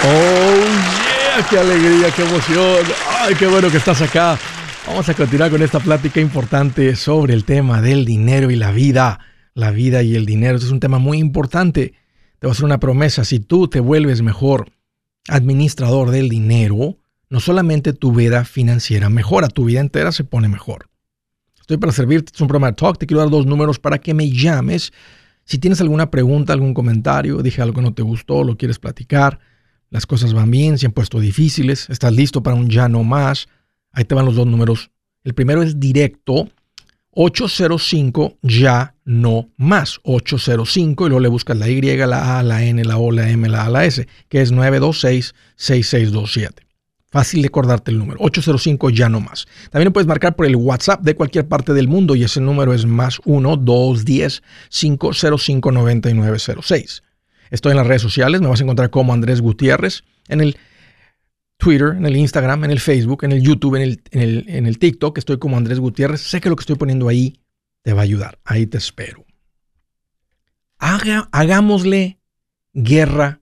Oh, yeah, qué alegría, qué emoción. Ay, qué bueno que estás acá. Vamos a continuar con esta plática importante sobre el tema del dinero y la vida. La vida y el dinero. Este es un tema muy importante. Te voy a hacer una promesa. Si tú te vuelves mejor administrador del dinero, no solamente tu vida financiera mejora, tu vida entera se pone mejor. Estoy para servirte. Es un programa de talk. Te quiero dar dos números para que me llames. Si tienes alguna pregunta, algún comentario, dije algo que no te gustó, lo quieres platicar las cosas van bien, se han puesto difíciles, estás listo para un ya no más. Ahí te van los dos números. El primero es directo, 805 ya no más. 805 y luego le buscas la Y, la A, la N, la O, la M, la A, la S, que es 926-6627. Fácil de acordarte el número. 805 ya no más. También puedes marcar por el WhatsApp de cualquier parte del mundo y ese número es más 1-210-505-9906. Estoy en las redes sociales, me vas a encontrar como Andrés Gutiérrez en el Twitter, en el Instagram, en el Facebook, en el YouTube, en el, en el, TikTok. Estoy como Andrés Gutiérrez. Sé que lo que estoy poniendo ahí te va a ayudar. Ahí te espero. hagámosle guerra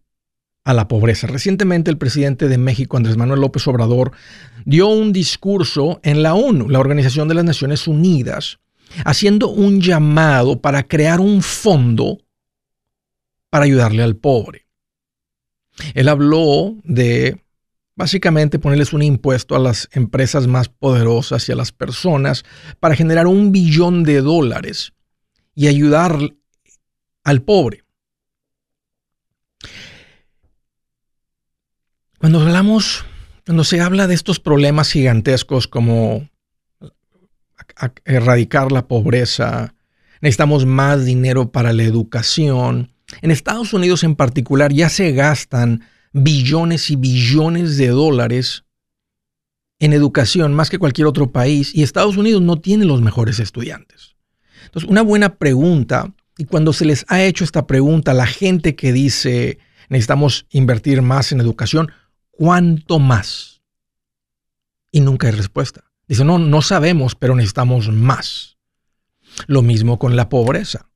a la pobreza. Recientemente el presidente de México, Andrés Manuel López Obrador, dio un discurso en la ONU, la Organización de las Naciones Unidas, haciendo un llamado para crear un fondo para ayudarle al pobre. Él habló de básicamente ponerles un impuesto a las empresas más poderosas y a las personas para generar un billón de dólares y ayudar al pobre. Cuando hablamos, cuando se habla de estos problemas gigantescos como erradicar la pobreza, necesitamos más dinero para la educación, en Estados Unidos en particular ya se gastan billones y billones de dólares en educación más que cualquier otro país y Estados Unidos no tiene los mejores estudiantes. Entonces, una buena pregunta, y cuando se les ha hecho esta pregunta a la gente que dice necesitamos invertir más en educación, ¿cuánto más? Y nunca hay respuesta. Dice, no, no sabemos, pero necesitamos más. Lo mismo con la pobreza.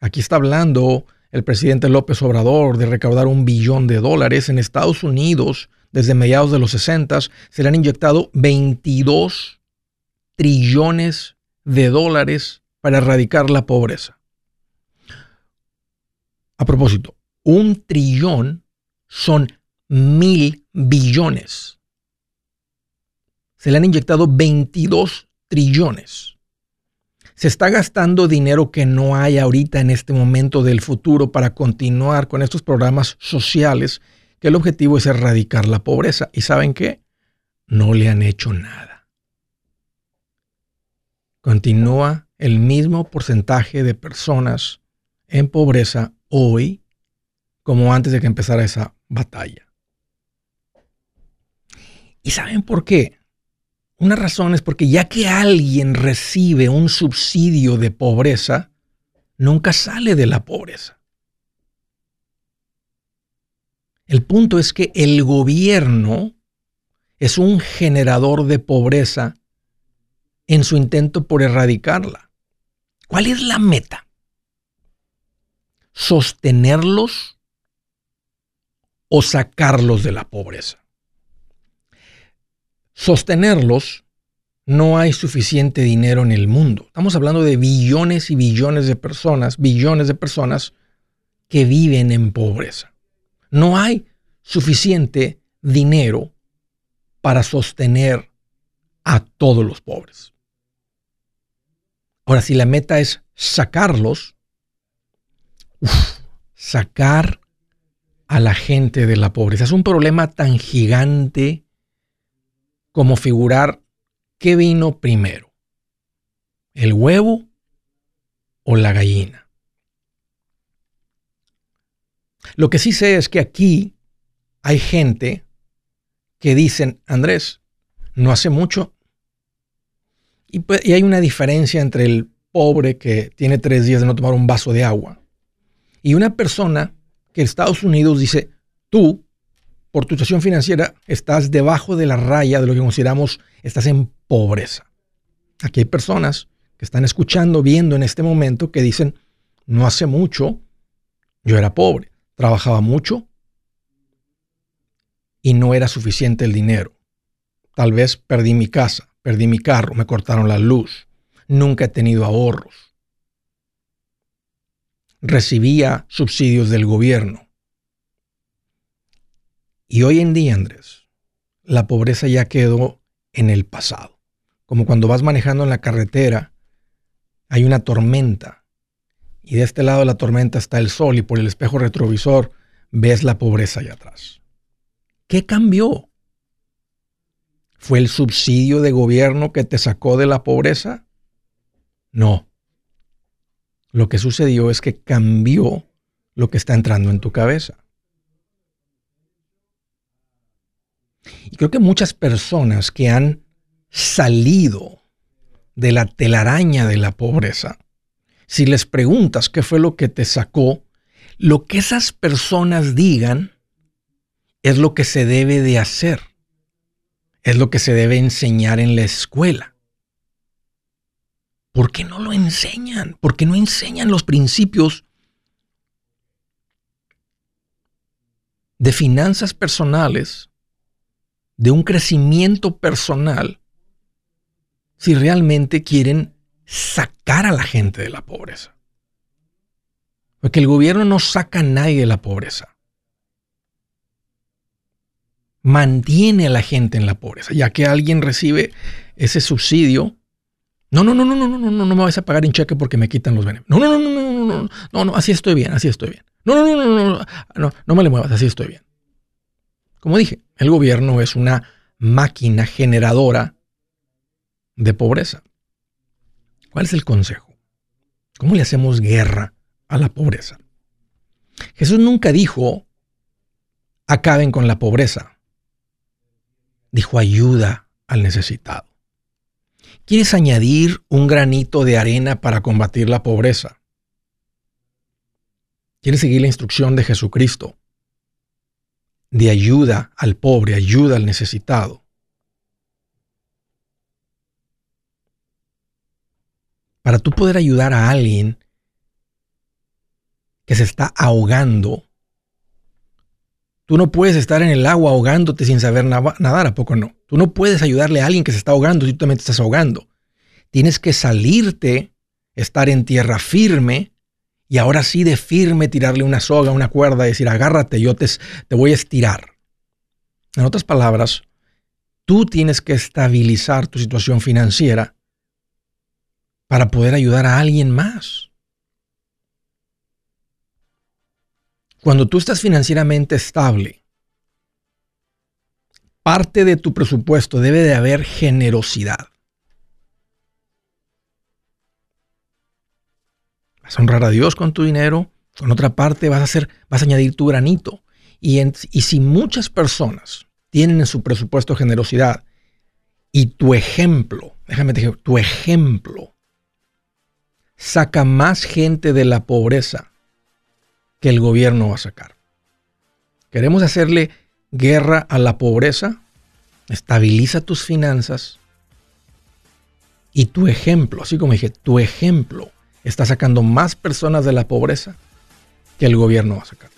Aquí está hablando el presidente López Obrador de recaudar un billón de dólares en Estados Unidos desde mediados de los 60 se le han inyectado 22 trillones de dólares para erradicar la pobreza. A propósito, un trillón son mil billones. Se le han inyectado 22 trillones se está gastando dinero que no hay ahorita en este momento del futuro para continuar con estos programas sociales que el objetivo es erradicar la pobreza. ¿Y saben qué? No le han hecho nada. Continúa el mismo porcentaje de personas en pobreza hoy como antes de que empezara esa batalla. ¿Y saben por qué? Una razón es porque ya que alguien recibe un subsidio de pobreza, nunca sale de la pobreza. El punto es que el gobierno es un generador de pobreza en su intento por erradicarla. ¿Cuál es la meta? ¿Sostenerlos o sacarlos de la pobreza? Sostenerlos, no hay suficiente dinero en el mundo. Estamos hablando de billones y billones de personas, billones de personas que viven en pobreza. No hay suficiente dinero para sostener a todos los pobres. Ahora, si la meta es sacarlos, sacar a la gente de la pobreza es un problema tan gigante como figurar qué vino primero, el huevo o la gallina. Lo que sí sé es que aquí hay gente que dicen, Andrés, no hace mucho. Y, pues, y, hay una diferencia entre el pobre que tiene tres días de no tomar un vaso de agua y una persona que en Estados Unidos dice, tú por tu situación financiera estás debajo de la raya de lo que consideramos estás en pobreza. Aquí hay personas que están escuchando, viendo en este momento que dicen, no hace mucho yo era pobre, trabajaba mucho y no era suficiente el dinero. Tal vez perdí mi casa, perdí mi carro, me cortaron la luz, nunca he tenido ahorros. Recibía subsidios del gobierno. Y hoy en día, Andrés, la pobreza ya quedó en el pasado. Como cuando vas manejando en la carretera, hay una tormenta y de este lado de la tormenta está el sol y por el espejo retrovisor ves la pobreza allá atrás. ¿Qué cambió? ¿Fue el subsidio de gobierno que te sacó de la pobreza? No. Lo que sucedió es que cambió lo que está entrando en tu cabeza. Y creo que muchas personas que han salido de la telaraña de la pobreza, si les preguntas qué fue lo que te sacó, lo que esas personas digan es lo que se debe de hacer, es lo que se debe enseñar en la escuela. ¿Por qué no lo enseñan? ¿Por qué no enseñan los principios de finanzas personales, de un crecimiento personal, si realmente quieren sacar a la gente de la pobreza. Porque el gobierno no saca a nadie de la pobreza. Mantiene a la gente en la pobreza, ya que alguien recibe ese subsidio. No, no, no, no, no, no, no, no, no me vas a pagar en cheque porque me quitan los beneficios. No, no, no, no, no, no, no, no, no, así estoy bien, así estoy bien. No, no, no, no, no, no, no, me le muevas, así estoy bien. Como dije, el gobierno es una máquina generadora de pobreza. ¿Cuál es el consejo? ¿Cómo le hacemos guerra a la pobreza? Jesús nunca dijo, acaben con la pobreza. Dijo, ayuda al necesitado. ¿Quieres añadir un granito de arena para combatir la pobreza? ¿Quieres seguir la instrucción de Jesucristo? De ayuda al pobre, ayuda al necesitado. para tú poder ayudar a alguien que se está ahogando, tú no puedes estar en el agua ahogándote sin saber nadar, ¿a poco no? Tú no puedes ayudarle a alguien que se está ahogando si tú también te estás ahogando. Tienes que salirte, estar en tierra firme y ahora sí de firme tirarle una soga, una cuerda, decir, agárrate, yo te, te voy a estirar. En otras palabras, tú tienes que estabilizar tu situación financiera para poder ayudar a alguien más. Cuando tú estás financieramente estable, parte de tu presupuesto debe de haber generosidad. Vas a honrar a Dios con tu dinero, con otra parte vas a hacer, vas a añadir tu granito. Y, y si muchas personas tienen en su presupuesto generosidad y tu ejemplo, déjame decir, tu ejemplo saca más gente de la pobreza que el gobierno va a sacar. Queremos hacerle guerra a la pobreza. Estabiliza tus finanzas. Y tu ejemplo, así como dije, tu ejemplo está sacando más personas de la pobreza que el gobierno va a sacar.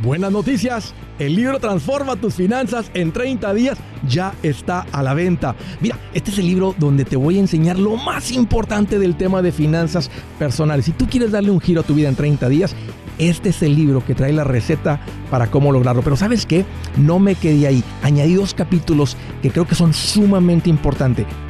Buenas noticias, el libro Transforma tus finanzas en 30 días ya está a la venta. Mira, este es el libro donde te voy a enseñar lo más importante del tema de finanzas personales. Si tú quieres darle un giro a tu vida en 30 días, este es el libro que trae la receta para cómo lograrlo. Pero sabes qué, no me quedé ahí. Añadí dos capítulos que creo que son sumamente importantes.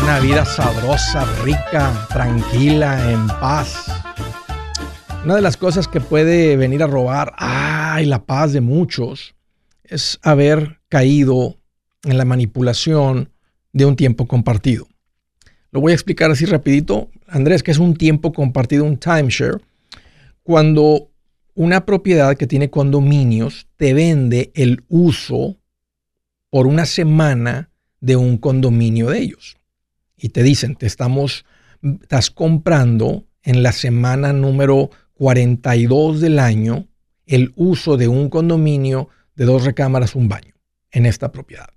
Una vida sabrosa, rica, tranquila, en paz. Una de las cosas que puede venir a robar, ay, la paz de muchos, es haber caído en la manipulación de un tiempo compartido. Lo voy a explicar así rapidito, Andrés, que es un tiempo compartido, un timeshare, cuando una propiedad que tiene condominios te vende el uso por una semana de un condominio de ellos. Y te dicen, te estamos, estás comprando en la semana número 42 del año el uso de un condominio de dos recámaras, un baño en esta propiedad.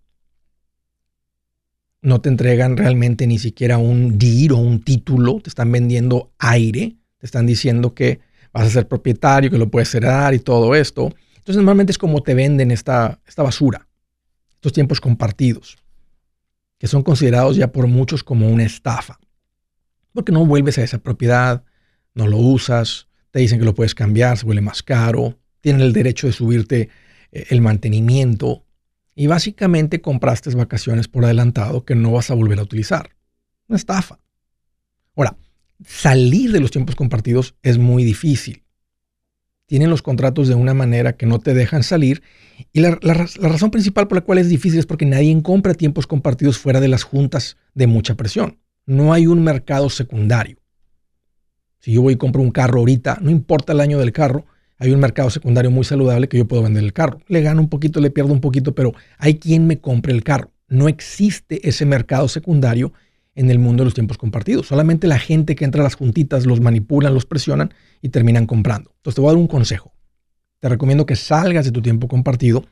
No te entregan realmente ni siquiera un DIR o un título, te están vendiendo aire, te están diciendo que vas a ser propietario, que lo puedes heredar y todo esto. Entonces normalmente es como te venden esta, esta basura, estos tiempos compartidos que son considerados ya por muchos como una estafa. Porque no vuelves a esa propiedad, no lo usas, te dicen que lo puedes cambiar, se vuelve más caro, tienen el derecho de subirte eh, el mantenimiento y básicamente compraste vacaciones por adelantado que no vas a volver a utilizar. Una estafa. Ahora, salir de los tiempos compartidos es muy difícil tienen los contratos de una manera que no te dejan salir. Y la, razón principal por la cual es difícil es porque nadie compra tiempos compartidos fuera de las juntas de mucha presión. No hay un mercado secundario. Si yo voy y compro un carro ahorita, no importa el año del carro, hay un mercado secundario muy saludable que yo puedo vender el carro. Le gano un poquito, le pierdo un poquito, pero hay quien me compre el carro. No existe ese mercado secundario en el mundo de los tiempos compartidos. Solamente la gente que entra a las juntitas los manipulan, los presionan y terminan comprando. Entonces te voy a dar un consejo. Te recomiendo que salgas de tu tiempo compartido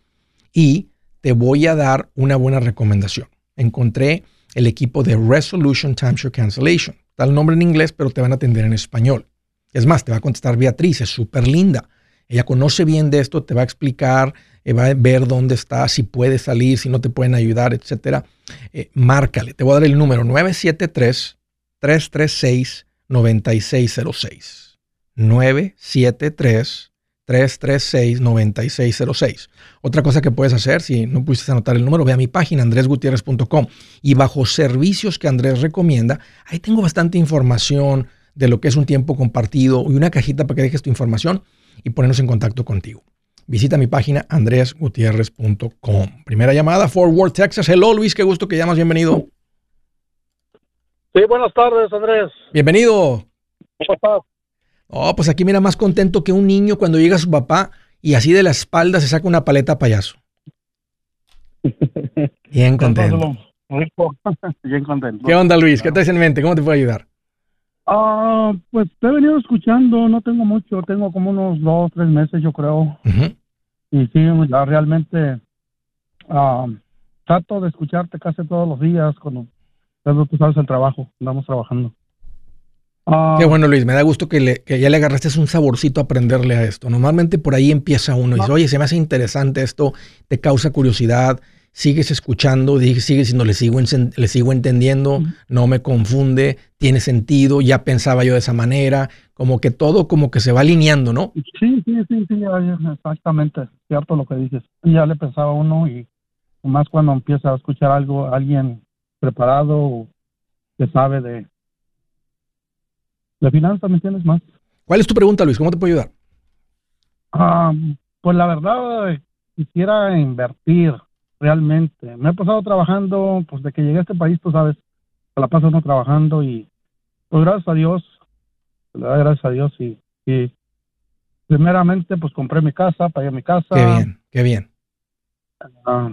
y te voy a dar una buena recomendación. Encontré el equipo de Resolution Timeshare Cancellation. Está el nombre en inglés, pero te van a atender en español. Es más, te va a contestar Beatriz, es súper linda. Ella conoce bien de esto, te va a explicar, va a ver dónde está, si puede salir, si no te pueden ayudar, etcétera. Eh, márcale, te voy a dar el número 973-336-9606. 973-336-9606. Otra cosa que puedes hacer, si no pudiste anotar el número, ve a mi página andresgutierrez.com y bajo servicios que Andrés recomienda, ahí tengo bastante información de lo que es un tiempo compartido y una cajita para que dejes tu información y ponernos en contacto contigo. Visita mi página andresgutierrez.com. Primera llamada, Fort Worth, Texas. Hello, Luis, qué gusto que llamas. Bienvenido. Sí, buenas tardes, Andrés. Bienvenido. ¿Cómo estás? Oh, pues aquí mira más contento que un niño cuando llega su papá y así de la espalda se saca una paleta payaso. Bien contento. Bien contento. ¿Qué onda, Luis? ¿Qué te en mente? ¿Cómo te puedo ayudar? Ah, pues te he venido escuchando, no tengo mucho, tengo como unos dos, tres meses, yo creo. Y sí, realmente ah, trato de escucharte casi todos los días cuando tú sabes el trabajo, andamos trabajando. Ah, Qué bueno, Luis, me da gusto que, le, que ya le agarraste un saborcito a aprenderle a esto. Normalmente por ahí empieza uno y dice, oye, se me hace interesante esto, te causa curiosidad, sigues escuchando, sigues diciendo, le sigo, le sigo entendiendo, no me confunde, tiene sentido, ya pensaba yo de esa manera, como que todo como que se va alineando, ¿no? Sí, sí, sí, sí, exactamente, cierto lo que dices. Ya le pensaba uno y más cuando empieza a escuchar algo, alguien preparado que sabe de, de finanzas, ¿me entiendes más? ¿Cuál es tu pregunta, Luis? ¿Cómo te puedo ayudar? Ah, pues la verdad, quisiera invertir realmente. Me he pasado trabajando, pues de que llegué a este país, tú sabes, se la paso uno trabajando y pues gracias a Dios, le da gracias a Dios y, y primeramente pues compré mi casa, pagué mi casa. Qué bien, qué bien. Ah,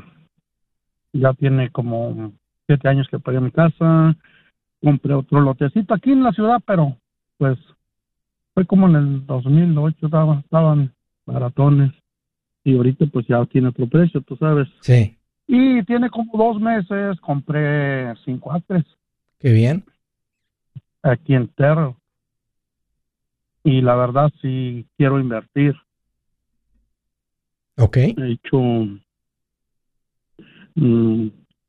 ya tiene como siete años que pagué mi casa, compré otro lotecito aquí en la ciudad, pero pues fue como en el 2008, estaban, estaban baratones y ahorita pues ya tiene otro precio, tú sabes. Sí. Y tiene como dos meses, compré cinco acres. Qué bien. Aquí en Terro. Y la verdad sí quiero invertir. Ok. He hecho... Mm,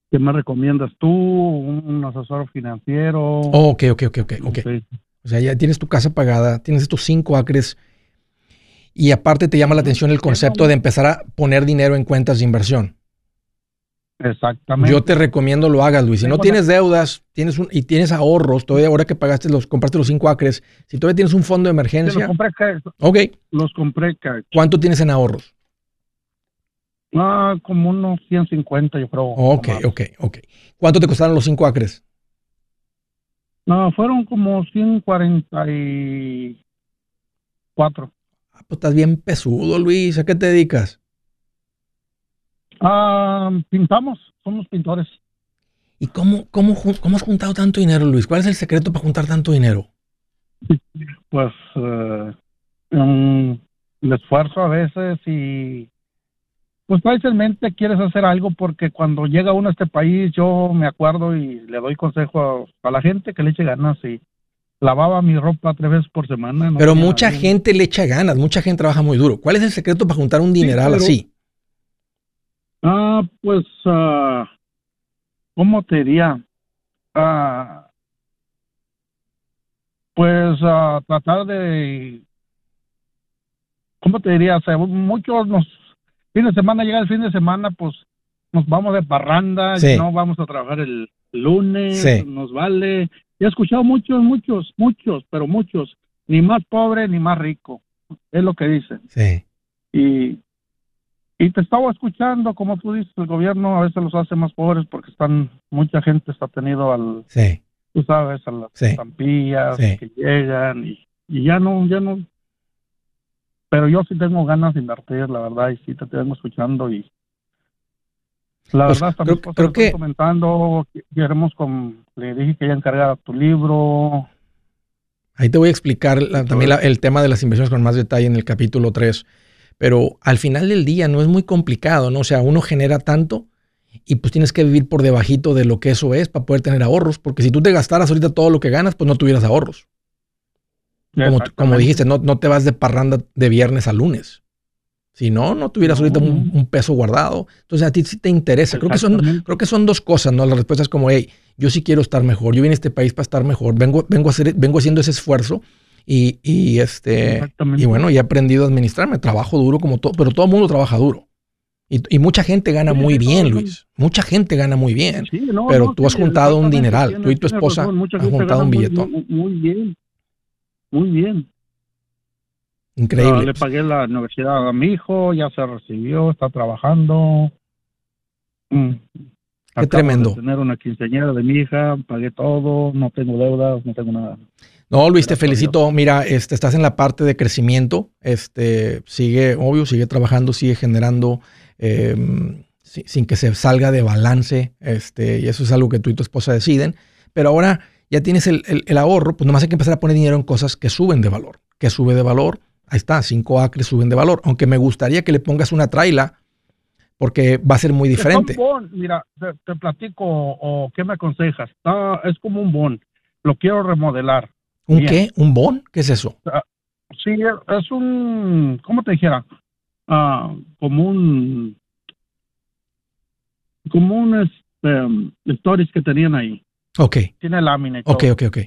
¿Qué me recomiendas tú? ¿Un asesor financiero? Oh, ok, ok, ok, ok. okay. O sea, ya tienes tu casa pagada, tienes estos cinco acres y aparte te llama la atención el concepto de empezar a poner dinero en cuentas de inversión. Exactamente. Yo te recomiendo lo hagas, Luis. Si no tienes deudas tienes un, y tienes ahorros, todavía ahora que pagaste los, compraste los cinco acres, si todavía tienes un fondo de emergencia. los compré Ok. Los compré ¿Cuánto tienes en ahorros? Ah, como unos 150, yo creo. Ok, ok, ok. ¿Cuánto te costaron los cinco acres? No, fueron como 144. Ah, pues estás bien pesudo, Luis. ¿A qué te dedicas? Ah, pintamos, somos pintores. ¿Y cómo, cómo, cómo has juntado tanto dinero, Luis? ¿Cuál es el secreto para juntar tanto dinero? Pues eh, el esfuerzo a veces y pues fácilmente quieres hacer algo porque cuando llega uno a este país yo me acuerdo y le doy consejo a, la gente que le eche ganas y lavaba mi ropa tres veces por semana. pero mucha gente le echa ganas, mucha gente trabaja muy duro. ¿Cuál es el secreto para juntar un dineral así? Ah, pues, uh, ¿cómo te diría? Ah, pues uh, tratar de, ¿cómo te diría? O sea, muchos nos, fin de semana llega el fin de semana, pues nos vamos de parranda, no vamos a trabajar el lunes, nos vale. He escuchado muchos, muchos, muchos, pero muchos, ni más pobre ni más rico, es lo que dicen. Sí. Y y te estaba escuchando, como tú dices, el gobierno a veces los hace más pobres porque están, mucha gente está tenido al, sí. tú sabes, a las estampillas que llegan y, y, ya no, ya no. Pero yo sí tengo ganas de invertir, la verdad, y sí te tengo escuchando y la pues verdad también creo, que comentando, queremos con, le dije que ya encargara tu libro. Ahí te voy a explicar también el tema de las inversiones con más detalle en el capítulo 3 pero al final del día no es muy complicado, ¿no? O sea, uno genera tanto y pues tienes que vivir por debajito de lo que eso es para poder tener ahorros, porque si tú te gastaras ahorita todo lo que ganas, pues no tuvieras ahorros. Como, como dijiste, no, no te vas de parranda de viernes a lunes. Si no, no tuvieras ahorita un, peso guardado. Entonces a ti sí te interesa. Creo que, son, creo que son dos cosas, ¿no? La respuesta es como, hey, yo sí quiero estar mejor. Yo vine a este país para estar mejor. Vengo, vengo, a hacer, vengo haciendo ese esfuerzo y, y este, y bueno, y he aprendido a administrarme. Trabajo duro como todo, pero todo el mundo trabaja duro. Y, y mucha gente gana muy bien, Luis. Mucha gente gana muy bien. pero tú has juntado un dineral. Tú y tu esposa han juntado un billetón. Muy, bien. Muy bien. Increíble. le pagué la universidad a mi hijo, ya se recibió, está trabajando. Mm. Qué tremendo. tener una quinceañera de mi hija, pagué todo, no tengo deudas, no tengo nada. No, Luis, te felicito. Mira, este, estás en la parte de crecimiento. Este, sigue, obvio, sigue trabajando, sigue generando em, sin que se salga de balance. Este, y eso es algo que tú y tu esposa deciden. Pero ahora ya tienes el, ahorro, pues nomás hay que empezar a poner dinero en cosas que suben de valor. Que sube de valor. Ahí está, cinco acres suben de valor. Aunque me gustaría que le pongas una traila porque va a ser muy diferente. Es un bon, mira, te, platico o qué me aconsejas. es como un bon. Lo quiero remodelar ¿Un qué? ¿Un bon? ¿Qué es eso? Ah, sí, es un, ¿cómo te dijera? Ah, como un, como un este, um, stories que tenían ahí. Ok. Tiene lámina. Y ok, ok, ok.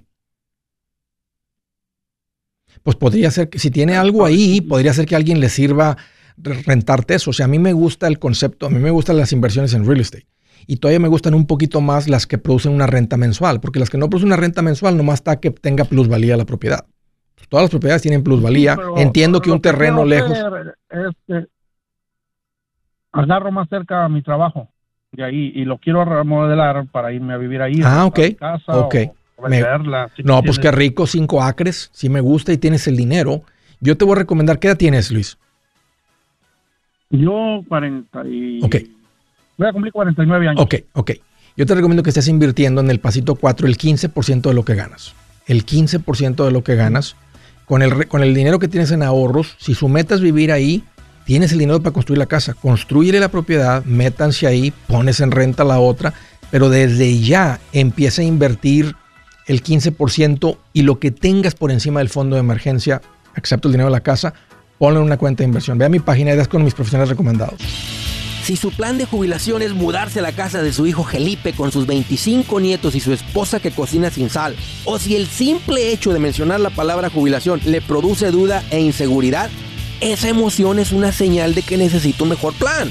Pues podría ser que si tiene algo ahí, podría ser que alguien le sirva rentarte eso. O sea, a mí me gusta el concepto, a mí me gustan las inversiones en real estate. Y todavía me gustan un poquito más las que producen una renta mensual, porque las que no producen una renta mensual nomás está que tenga plusvalía la propiedad. Todas las propiedades tienen plusvalía. Entiendo que un terreno lejos. Este, agarro más cerca a mi trabajo de ahí y lo quiero remodelar para irme a vivir ahí. Ah, ok. Casa ok. No, pues qué rico, cinco acres. Si me gusta y tienes el dinero. Yo te voy a recomendar, ¿qué edad tienes, Luis? Yo 40 y... Ok. Voy a cumplir 49 años. Ok, ok. Yo te recomiendo que estés invirtiendo en el pasito 4 el 15% de lo que ganas. El 15% de lo que ganas. Con el, con el dinero que tienes en ahorros, si su meta es vivir ahí, tienes el dinero para construir la casa. Construye la propiedad, métanse ahí, pones en renta la otra, pero desde ya empieza a invertir el 15% y lo que tengas por encima del fondo de emergencia, excepto el dinero de la casa, ponlo en una cuenta de inversión. Ve a mi página y das con mis profesionales recomendados. Si su plan de jubilación es mudarse a la casa de su hijo Felipe con sus 25 nietos y su esposa que cocina sin sal, o si el simple hecho de mencionar la palabra jubilación le produce duda e inseguridad, esa emoción es una señal de que necesita un mejor plan.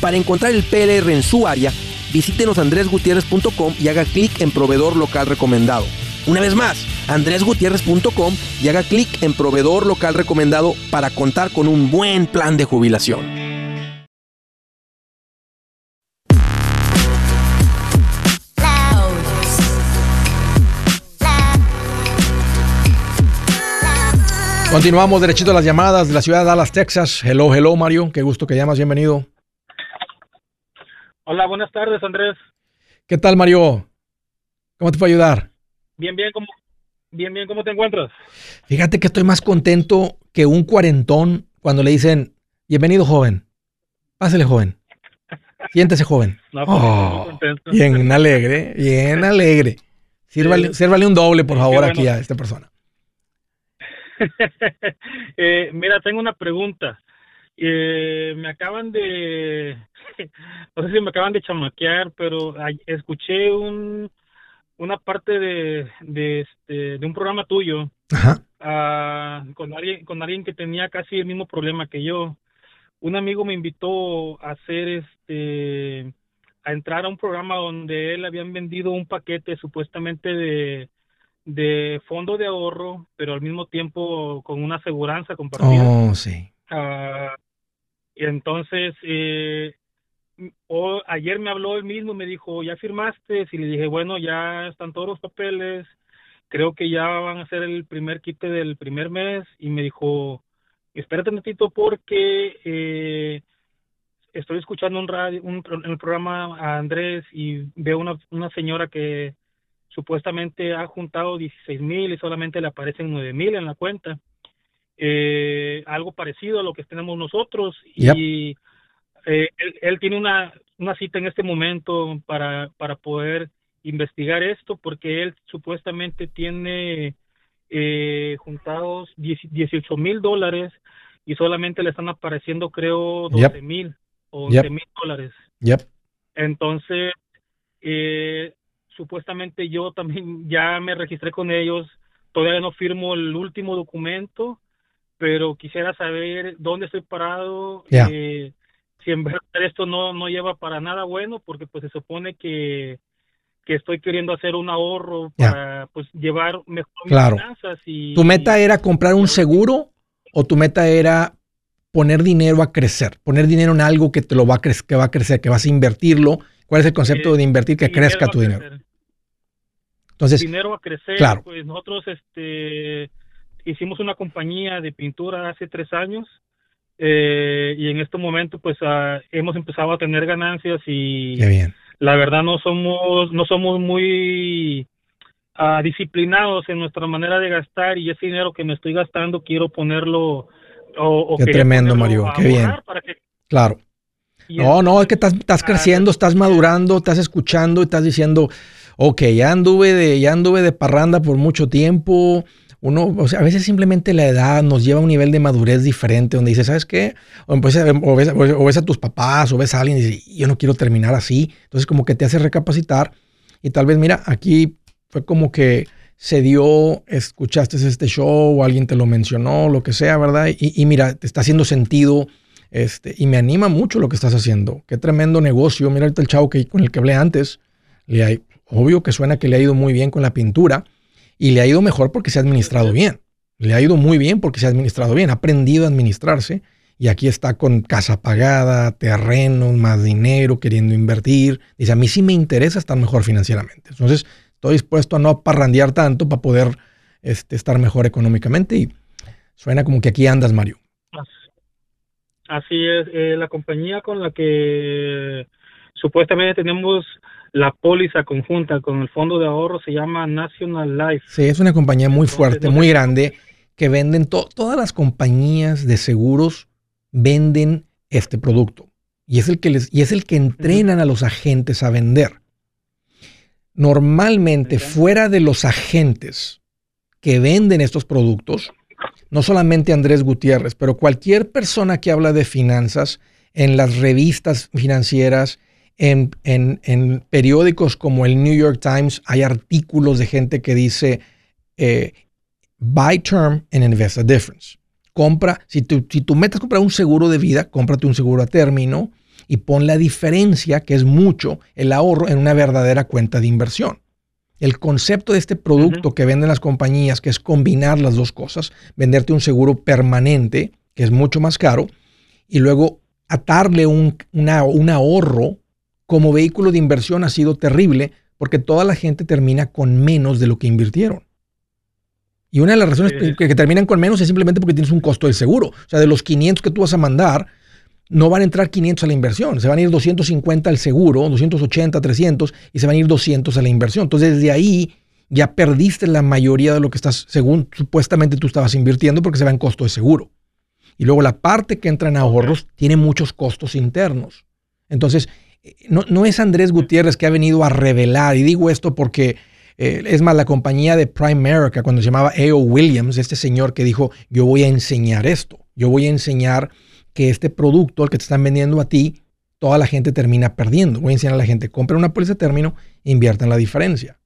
Para encontrar el PLR en su área, visítenos andresgutierrez.com y haga clic en proveedor local recomendado. Una vez más, andresgutierrez.com y haga clic en proveedor local recomendado para contar con un buen plan de jubilación. Continuamos derechito a las llamadas de la ciudad de Dallas, Texas. Hello, hello, Mario. Qué gusto que llamas. Bienvenido. Hola, buenas tardes, Andrés. ¿Qué tal, Mario? ¿Cómo te puedo ayudar? Bien, bien, ¿cómo, bien, bien, ¿cómo te encuentras? Fíjate que estoy más contento que un cuarentón cuando le dicen, bienvenido, joven. Pásele, joven. Siéntese, joven. No, pues, oh, bien alegre, bien alegre. Sírvale, un doble, por favor, aquí a esta persona. eh, mira, tengo una pregunta. Eh, me acaban de, no sé si me acaban de chamaquear, pero escuché un, una parte de, de, este, de un programa tuyo ah, con, alguien, con alguien que tenía casi el mismo problema que yo. Un amigo me invitó a hacer este a entrar a un programa donde él habían vendido un paquete supuestamente de de fondo de ahorro, pero al mismo tiempo con una aseguranza compartida. Oh, sí. Ah, y entonces, eh, o, ayer me habló él mismo, me dijo, ¿ya firmaste? Y le dije, bueno, ya están todos los papeles, creo que ya van a hacer el primer quite del primer mes. Y me dijo, espérate un ratito porque eh, estoy escuchando un radio, un, el programa a Andrés y veo una, una señora que supuestamente ha juntado 16 mil y solamente le aparecen 9 mil en la cuenta. Eh, algo parecido a lo que tenemos nosotros y eh, él, tiene una, una cita en este momento para, para poder investigar esto porque él supuestamente tiene eh, juntados 18 mil dólares y solamente le están apareciendo creo 12 mil o 11 mil dólares. Entonces, eh, supuestamente yo también ya me registré con ellos, todavía no firmo el último documento, pero quisiera saber dónde estoy parado, eh, si en verdad esto no, no lleva para nada bueno, porque pues se supone que, que estoy queriendo hacer un ahorro para pues llevar mejor claro. finanzas. Y, ¿Tu meta era comprar un seguro o tu meta era poner dinero a crecer, poner dinero en algo que te lo va a, crecer, que va a crecer, que vas a invertirlo? ¿Cuál es el concepto de invertir que crezca tu dinero? Entonces, dinero a crecer, claro. pues nosotros este, hicimos una compañía de pintura hace tres años eh, y en este momento pues ah, hemos empezado a tener ganancias y la verdad no somos no somos muy ah, disciplinados en nuestra manera de gastar y ese dinero que me estoy gastando quiero ponerlo o, qué tremendo Mario qué bien. claro. No, no, es que estás, estás creciendo, estás madurando, estás escuchando, estás diciendo, ok, ya anduve de, ya anduve de parranda por mucho tiempo. Uno, o sea, a veces simplemente la edad nos lleva a un nivel de madurez diferente, donde dices, ¿sabes qué? O, ves, o, ves, a tus papás, o ves a alguien y dices, yo no quiero terminar así. Entonces, como que te hace recapacitar. Y tal vez, mira, aquí fue como que se dio, escuchaste este show, o alguien te lo mencionó, lo que sea, ¿verdad? Y, y mira, te está haciendo sentido este, y me anima mucho lo que estás haciendo. Qué tremendo negocio. Mira ahorita el chavo que, con el que hablé antes. Le hay, obvio que suena que le ha ido muy bien con la pintura. Y le ha ido mejor porque se ha administrado bien. Le ha ido muy bien porque se ha administrado bien. Ha aprendido a administrarse. Y aquí está con casa pagada, terrenos, más dinero, queriendo invertir. Dice, a mí sí me interesa estar mejor financieramente. Entonces, estoy dispuesto a no parrandear tanto para poder este, estar mejor económicamente. Y suena como que aquí andas, Mario. Así es, eh, la compañía con la que supuestamente tenemos la póliza conjunta con el fondo de ahorro se llama National Life. Sí, es una compañía muy fuerte, muy grande, que venden todas las compañías de seguros venden este producto y es el que les y es el que entrenan a los agentes a vender. Normalmente fuera de los agentes que venden estos productos, no solamente Andrés Gutiérrez, pero cualquier persona que habla de finanzas en las revistas financieras, en, periódicos como el New York Times, hay artículos de gente que dice, eh, buy term and invest a difference. Compra, si tú, si tú metes a comprar un seguro de vida, cómprate un seguro a término y pon la diferencia, que es mucho, el ahorro en una verdadera cuenta de inversión. El concepto de este producto que venden las compañías, que es combinar las dos cosas, venderte un seguro permanente, que es mucho más caro, y luego atarle un, ahorro como vehículo de inversión ha sido terrible porque toda la gente termina con menos de lo que invirtieron. Y una de las razones que, que terminan con menos es simplemente porque tienes un costo del seguro. O sea, de los 500 que tú vas a mandar, no van a entrar 500 a la inversión, se van a ir 250 al seguro, 280, 300 y se van a ir 200 a la inversión. Entonces desde ahí ya perdiste la mayoría de lo que estás, según supuestamente tú estabas invirtiendo porque se va en costo de seguro. Y luego la parte que entra en ahorros tiene muchos costos internos. Entonces, no, es Andrés Gutiérrez que ha venido a revelar, y digo esto porque eh, es más, la compañía de Prime America, cuando se llamaba A.O. Williams, este señor que dijo, yo voy a enseñar esto, yo voy a enseñar que este producto, el que te están vendiendo a ti, toda la gente termina perdiendo. Voy a enseñar a la gente, compra una póliza de término invierta en la diferencia.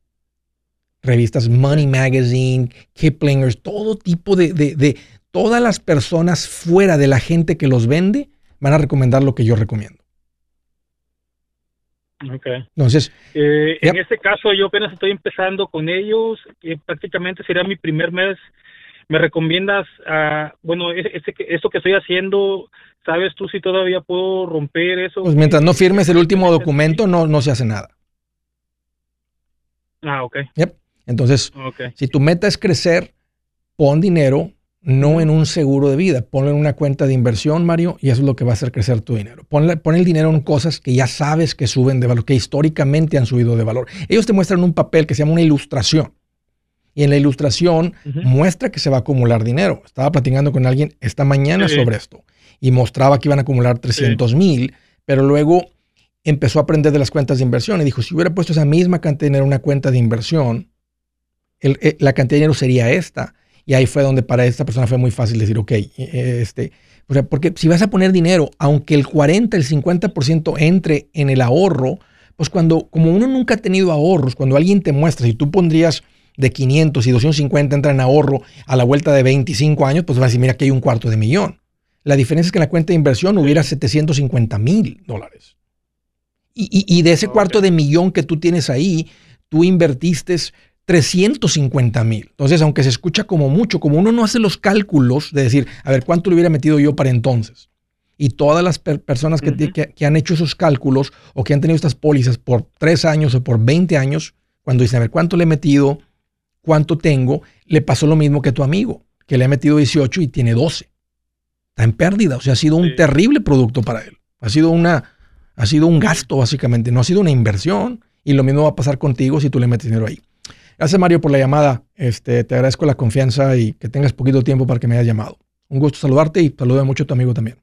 Revistas Money Magazine, Kiplingers, todo tipo de, de, todas las personas fuera de la gente que los vende van a recomendar lo que yo recomiendo. Ok. Entonces, eh, en este caso yo apenas estoy empezando con ellos y prácticamente sería mi primer mes me recomiendas, uh, bueno, ese, esto que estoy haciendo, ¿sabes tú si todavía puedo romper eso? Pues mientras no firmes el último documento, no, no se hace nada. Ah, ok. Entonces, si tu meta es crecer, pon dinero no en un seguro de vida, ponlo en una cuenta de inversión, Mario, y eso es lo que va a hacer crecer tu dinero. Pon, pon, el dinero en cosas que ya sabes que suben de valor, que históricamente han subido de valor. Ellos te muestran un papel que se llama una ilustración. Y en la ilustración muestra que se va a acumular dinero. Estaba platicando con alguien esta mañana sobre esto y mostraba que iban a acumular 300 mil, pero luego empezó a aprender de las cuentas de inversión y dijo, si hubiera puesto esa misma cantidad de dinero en una cuenta de inversión, eh, la cantidad de dinero sería esta. Y ahí fue donde para esta persona fue muy fácil decir, ok, eh, este, o sea, porque si vas a poner dinero, aunque el 40, el 50% entre en el ahorro, pues cuando, como uno nunca ha tenido ahorros, cuando alguien te muestra, si tú pondrías de 500 y 250 entran en ahorro a la vuelta de 25 años, pues va a decir, mira, aquí hay un cuarto de millón. La diferencia es que en la cuenta de inversión hubiera 750 mil dólares. Y, de ese cuarto de millón que tú tienes ahí, tú invertiste 350 mil. Entonces, aunque se escucha como mucho, como uno no hace los cálculos de decir, a ver, ¿cuánto le hubiera metido yo para entonces? Y todas las personas que, que, han hecho esos cálculos o que han tenido estas pólizas por 3 años o por 20 años, cuando dicen, a ver, ¿cuánto le he metido? cuánto tengo, le pasó lo mismo que tu amigo, que le ha metido 18 y tiene 12. Está en pérdida, o sea, ha sido un terrible producto para él. Ha sido, una, ha sido un gasto, básicamente, no ha sido una inversión. Y lo mismo va a pasar contigo si tú le metes dinero ahí. Gracias, Mario, por la llamada. Este, te agradezco la confianza y que tengas poquito tiempo para que me hayas llamado. Un gusto saludarte y saluda mucho a tu amigo también.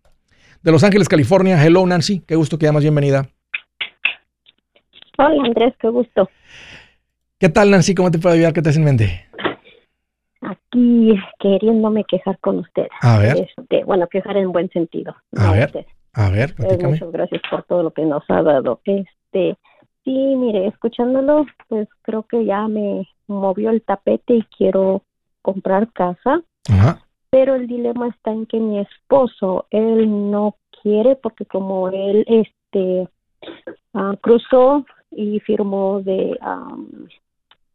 de Los Ángeles, California. Hello, Nancy. Qué gusto que llamas. Bienvenida. Hola, Andrés. Qué gusto. ¿Qué tal, Nancy? ¿Cómo te puedo ayudar? ¿Qué te hace en mente? Aquí queriéndome quejar con usted. A ver. Este, bueno, quejar en buen sentido. A ver. A ver, platícame. muchas gracias por todo lo que nos ha dado. Este, sí, mire, escuchándolo, pues creo que ya me movió el tapete y quiero comprar casa. Ajá. Pero el dilema está en que mi esposo, él no quiere porque como él este uh, cruzó y firmó de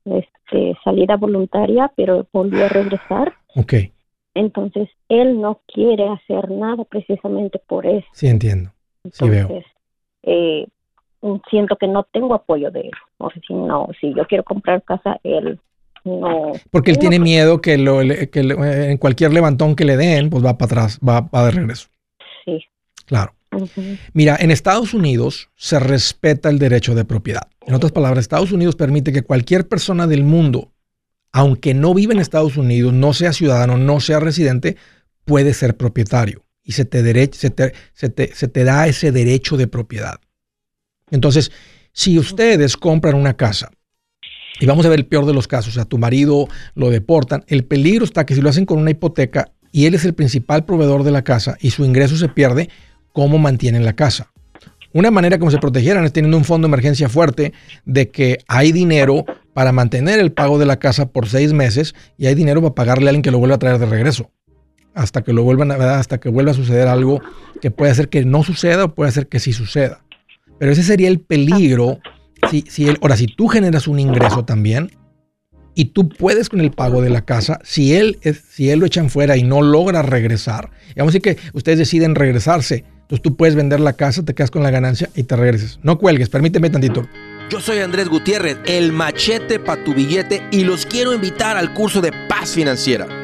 este salida voluntaria, pero volvió a regresar. Okay. Entonces, él no quiere hacer nada precisamente por eso. Sí, entiendo. Sí veo. Eh, siento que no tengo apoyo de él. O sea, si no, si yo quiero comprar casa, él no. Porque él tiene miedo que, lo, que en cualquier levantón que le den, pues va para atrás, va, va de regreso. Sí. Claro. Mira, en Estados Unidos se respeta el derecho de propiedad. En otras palabras, Estados Unidos permite que cualquier persona del mundo aunque no vive en Estados Unidos, no sea ciudadano, no sea residente, puede ser propietario y se te, se te, da ese derecho de propiedad. Entonces, si ustedes compran una casa, y vamos a ver el peor de los casos, a tu marido lo deportan, el peligro está que si lo hacen con una hipoteca y él es el principal proveedor de la casa y su ingreso se pierde, ¿cómo mantienen la casa? Una manera como se protegieran es teniendo un fondo de emergencia fuerte de que hay dinero para mantener el pago de la casa por seis meses y hay dinero para pagarle a alguien que lo vuelva a traer de regreso. Hasta que lo vuelvan a, hasta que vuelva a suceder algo que puede hacer que no suceda o puede hacer que sí suceda. Pero ese sería el peligro. Si, si ahora, si tú generas un ingreso también y tú puedes con el pago de la casa, si él, si él lo echan fuera y no logra regresar, vamos a decir que ustedes deciden regresarse, entonces tú puedes vender la casa, te quedas con la ganancia y te regreses. No cuelgues, permíteme tantito. Yo soy Andrés Gutiérrez, el machete para tu billete y los quiero invitar al curso de paz financiera.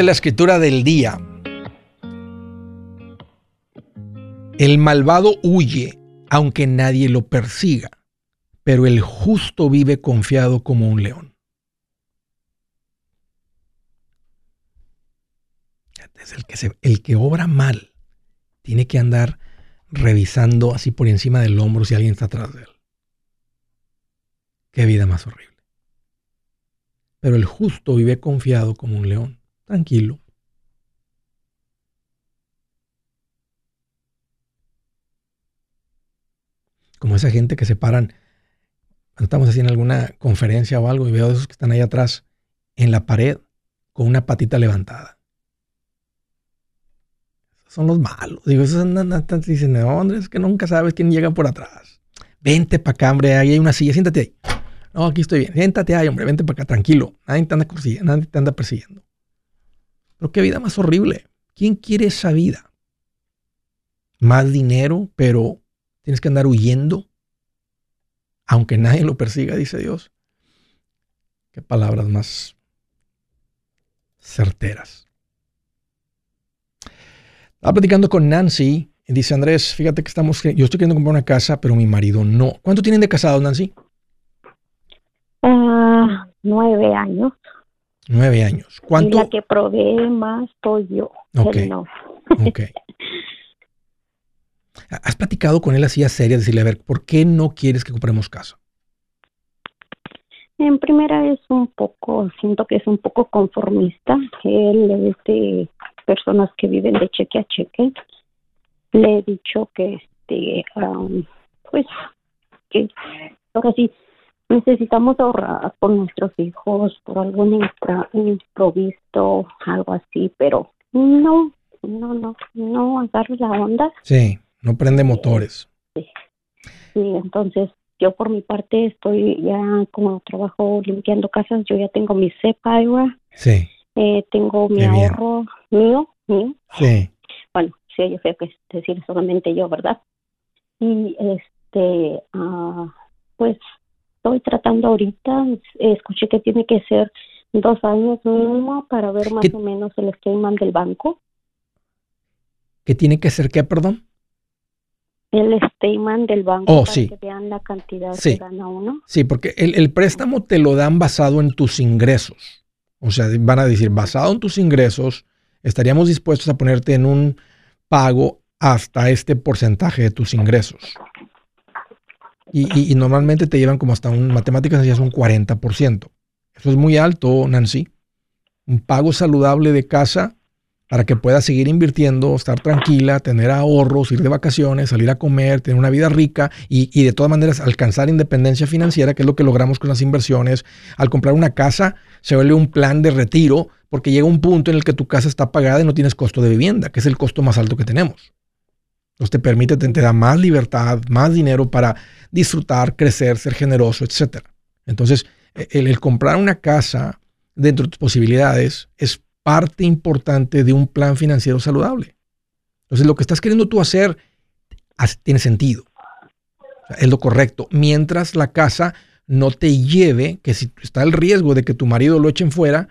La escritura del día, el malvado huye aunque nadie lo persiga, pero el justo vive confiado como un león. Es el que, el que obra mal tiene que andar revisando así por encima del hombro si alguien está atrás de él. Qué vida más horrible. Pero el justo vive confiado como un león tranquilo. Como esa gente que se paran, cuando estamos haciendo alguna conferencia o algo y veo a esos que están ahí atrás en la pared con una patita levantada. son los malos. Digo, esos andan, dicen, no, es que nunca sabes quién llega por atrás. Vente para acá, hombre, ahí hay una silla, siéntate ahí. No, aquí estoy bien. Siéntate ahí, hombre, vente para acá, tranquilo. Nadie te anda, nadie te anda persiguiendo. Pero qué vida más horrible. ¿Quién quiere esa vida? Más dinero, pero tienes que andar huyendo, aunque nadie lo persiga, dice Dios. Qué palabras más certeras. Estaba platicando con Nancy y dice, Andrés, fíjate que estamos, yo estoy queriendo comprar una casa, pero mi marido no. ¿Cuánto tienen de casados, Nancy? Ah, nueve años. Nueve años. ¿Cuánto? Y la que provee más soy yo. Ok. ok. ¿Has platicado con él así a serio? Decirle, a ver, ¿por qué no quieres que compremos casa? En primera es un poco, siento que es un poco conformista. Él es de personas que viven de cheque a cheque. Le he dicho que, este, pues, que ahora sí necesitamos ahorrar por nuestros hijos, por algún improviso, algo así, pero no, no, no, no agarro la onda. Sí, no prende motores. Sí, sí entonces yo por mi parte estoy ya como trabajo limpiando casas, yo ya tengo mi cepa, Sí. Eh, tengo mi ahorro mío, mío. Sí. Bueno, sí, yo sé que decir solamente yo, ¿verdad? Y este, uh, pues estoy tratando ahorita, escuché que tiene que ser dos años mínimo para ver más o menos el statement del banco. ¿Qué tiene que ser qué, perdón? El statement del banco oh, para que vean la cantidad que gana uno. Sí, porque el, el préstamo te lo dan basado en tus ingresos. O sea, van a decir, basado en tus ingresos, estaríamos dispuestos a ponerte en un pago hasta este porcentaje de tus ingresos. Y, normalmente te llevan como hasta un, matemáticas es un 40%. Eso es muy alto, Nancy. Un pago saludable de casa para que puedas seguir invirtiendo, estar tranquila, tener ahorros, ir de vacaciones, salir a comer, tener una vida rica y, y, de todas maneras alcanzar independencia financiera, que es lo que logramos con las inversiones. Al comprar una casa se vuelve un plan de retiro porque llega un punto en el que tu casa está pagada y no tienes costo de vivienda, que es el costo más alto que tenemos. Entonces te permite, te, da más libertad, más dinero para disfrutar, crecer, ser generoso, etc. Entonces, e, el, comprar una casa dentro de tus posibilidades es parte importante de un plan financiero saludable. Entonces, lo que estás queriendo tú hacer tiene sentido. es lo correcto. Mientras la casa no te lleve, que si está el riesgo de que tu marido lo echen fuera,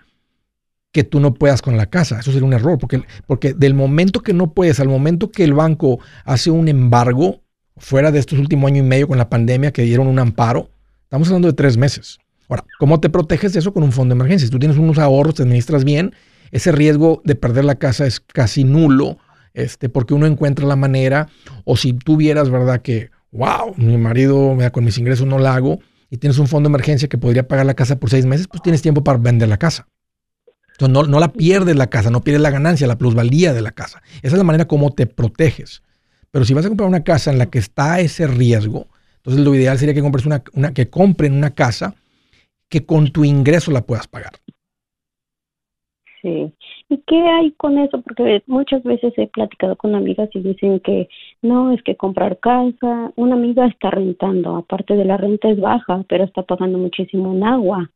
que tú no puedas con la casa. Eso sería un error, porque, porque del momento que no puedes, al momento que el banco hace un embargo, fuera de estos últimos año y medio con la pandemia que dieron un amparo, estamos hablando de tres meses. Ahora, ¿cómo te proteges de eso con un fondo de emergencia? Si tú tienes unos ahorros, te administras bien, ese riesgo de perder la casa es casi nulo, este, porque uno encuentra la manera, o si tú vieras, ¿verdad? Que, wow, mi marido con mis ingresos no la hago, y tienes un fondo de emergencia que podría pagar la casa por seis meses, pues tienes tiempo para vender la casa. Entonces no, la pierdes la casa, no pierdes la ganancia, la plusvalía de la casa. Esa es la manera como te proteges. Pero si vas a comprar una casa en la que está ese riesgo, entonces lo ideal sería que compres una, una que compren una casa que con tu ingreso la puedas pagar. Sí. ¿Y qué hay con eso? Porque muchas veces he platicado con amigas y dicen que no, es que comprar casa, una amiga está rentando, aparte de la renta es baja, pero está pagando muchísimo en agua.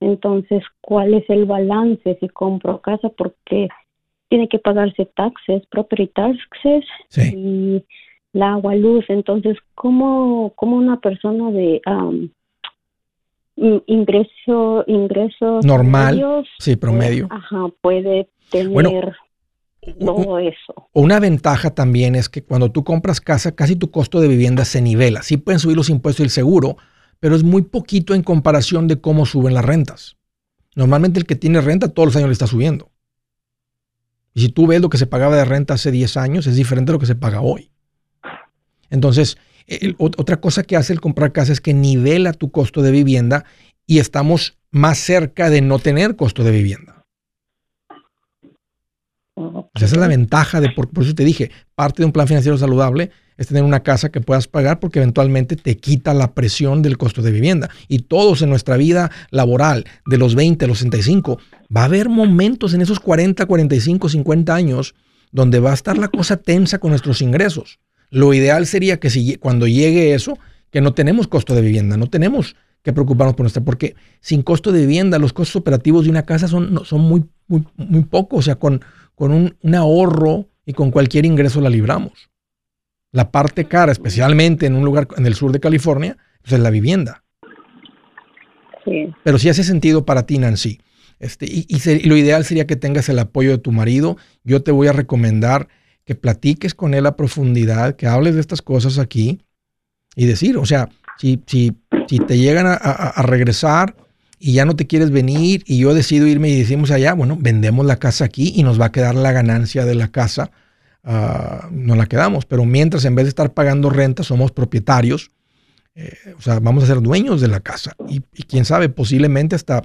Entonces, ¿cuál es el balance si compro casa? Porque tiene que pagarse taxes, property taxes y la agua, luz. Entonces, ¿cómo, cómo una persona de um, ingreso, ingresos normal, sí, promedio, ajá, puede tener todo eso. Una ventaja también es que cuando tú compras casa, casi tu costo de vivienda se nivela. Sí pueden subir los impuestos y el seguro, pero es muy poquito en comparación de cómo suben las rentas. Normalmente el que tiene renta todos los años le está subiendo. Y si tú ves lo que se pagaba de renta hace 10 años, es diferente a lo que se paga hoy. Entonces, otra cosa que hace el comprar casa es que nivela tu costo de vivienda y estamos más cerca de no tener costo de vivienda. esa es la ventaja de, por, por eso te dije, parte de un plan financiero saludable es tener una casa que puedas pagar porque eventualmente te quita la presión del costo de vivienda. Y todos en nuestra vida laboral, de los 20 a los 65, va a haber momentos en esos 40, 45, 50 años donde va a estar la cosa tensa con nuestros ingresos. Lo ideal sería que si cuando llegue eso, que no tenemos costo de vivienda, no tenemos que preocuparnos por nuestra, porque sin costo de vivienda, los costos operativos de una casa son, son muy, muy, pocos, o sea, con, con un, un ahorro y con cualquier ingreso la libramos. La parte cara, especialmente en un lugar en el sur de California, pues es la vivienda. Sí. Pero sí hace sentido para ti, Nancy. Este, y, lo ideal sería que tengas el apoyo de tu marido. Yo te voy a recomendar que platiques con él a profundidad, que hables de estas cosas aquí y decir, o sea, si, si, si te llegan a, regresar y ya no te quieres venir y yo decido irme y decimos allá, bueno, vendemos la casa aquí y nos va a quedar la ganancia de la casa uh, nos la quedamos. Pero mientras en vez de estar pagando renta, somos propietarios, eh, o sea, vamos a ser dueños de la casa. Y, quién sabe, posiblemente hasta...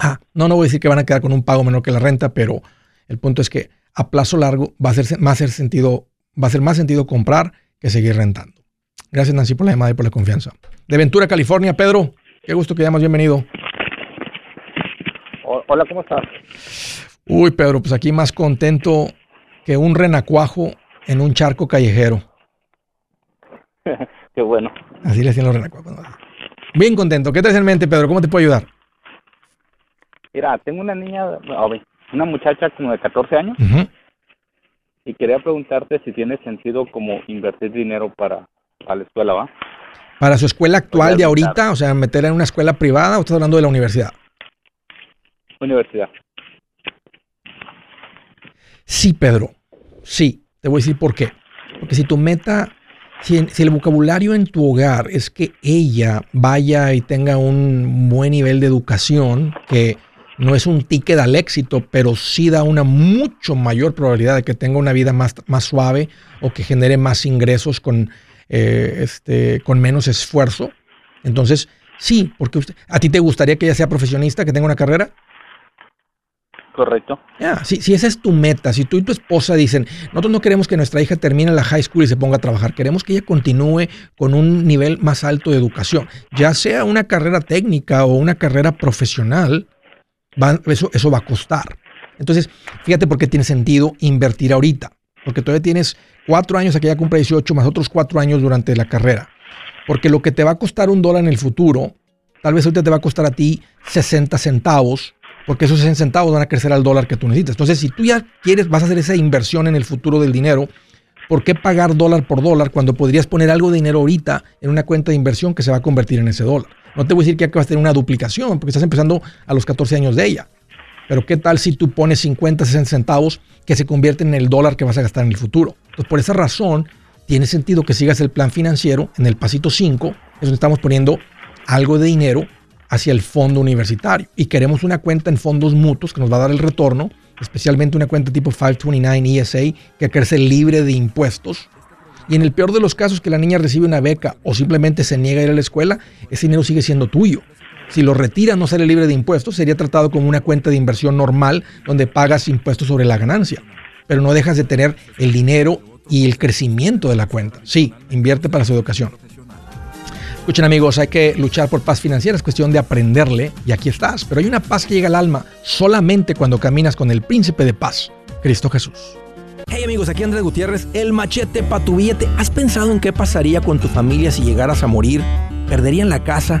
Ah, no, no voy a decir que van a quedar con un pago menor que la renta, pero el punto es que a plazo largo va a ser más sentido, va a ser más sentido comprar que seguir rentando. Gracias Nancy por la llamada y por la confianza. De Ventura, California, Pedro, qué gusto que llamas, bienvenido. Hola, ¿cómo estás? Uy, Pedro, pues aquí más contento que un renacuajo en un charco callejero. Qué bueno. Así le decían los renacuajos. Bien contento. ¿Qué te hace en mente, Pedro? ¿Cómo te puedo ayudar? Mira, tengo una niña, una muchacha como de 14 años. Y quería preguntarte si tiene sentido como invertir dinero para, para la escuela, ¿va? ¿Para su escuela actual de ahorita? O sea, meterla en una escuela privada o estás hablando de la universidad? Universidad. Sí, Pedro. Sí. Te voy a decir por qué. Porque si tu meta, si, el vocabulario en tu hogar es que ella vaya y tenga un buen nivel de educación, que no es un ticket al éxito, pero sí da una mucho mayor probabilidad de que tenga una vida más, más suave o que genere más ingresos con, eh, este, con menos esfuerzo. Entonces, sí, porque usted, ¿a ti te gustaría que ella sea profesionista, que tenga una carrera? Correcto. si, si esa es tu meta, si tú y tu esposa dicen, nosotros no queremos que nuestra hija termine la high school y se ponga a trabajar, queremos que ella continúe con un nivel más alto de educación, ya sea una carrera técnica o una carrera profesional, eso, eso va a costar. Entonces, fíjate por qué tiene sentido invertir ahorita, porque todavía tienes cuatro años a que ella cumpla 18 más otros cuatro años durante la carrera. Porque lo que te va a costar un dólar en el futuro, tal vez ahorita te va a costar a ti 60 centavos porque esos 60 centavos van a crecer al dólar que tú necesitas. Entonces, si tú ya quieres, vas a hacer esa inversión en el futuro del dinero, ¿por qué pagar dólar por dólar cuando podrías poner algo de dinero ahorita en una cuenta de inversión que se va a convertir en ese dólar? No te voy a decir que vas a tener una duplicación, porque estás empezando a los 14 años de ella. Pero ¿qué tal si tú pones 50, 60 centavos que se convierten en el dólar que vas a gastar en el futuro? Entonces, por esa razón, tiene sentido que sigas el plan financiero en el pasito 5, es donde estamos poniendo algo de dinero hacia el fondo universitario. Y queremos una cuenta en fondos mutuos que nos va a dar el retorno, especialmente una cuenta tipo 529 ESA que crece libre de impuestos. Y en el peor de los casos que la niña recibe una beca o simplemente se niega a ir a la escuela, ese dinero sigue siendo tuyo. Si lo retira no sale libre de impuestos, sería tratado como una cuenta de inversión normal donde pagas impuestos sobre la ganancia. Pero no dejas de tener el dinero y el crecimiento de la cuenta. Sí, invierte para su educación. Escuchen amigos, hay que luchar por paz financiera, es cuestión de aprenderle y aquí estás. Pero hay una paz que llega al alma solamente cuando caminas con el príncipe de paz, Cristo Jesús. Hey amigos, aquí Andrés Gutiérrez, el machete para tu billete. ¿Has pensado en qué pasaría con tu familia si llegaras a morir? ¿Perderían la casa?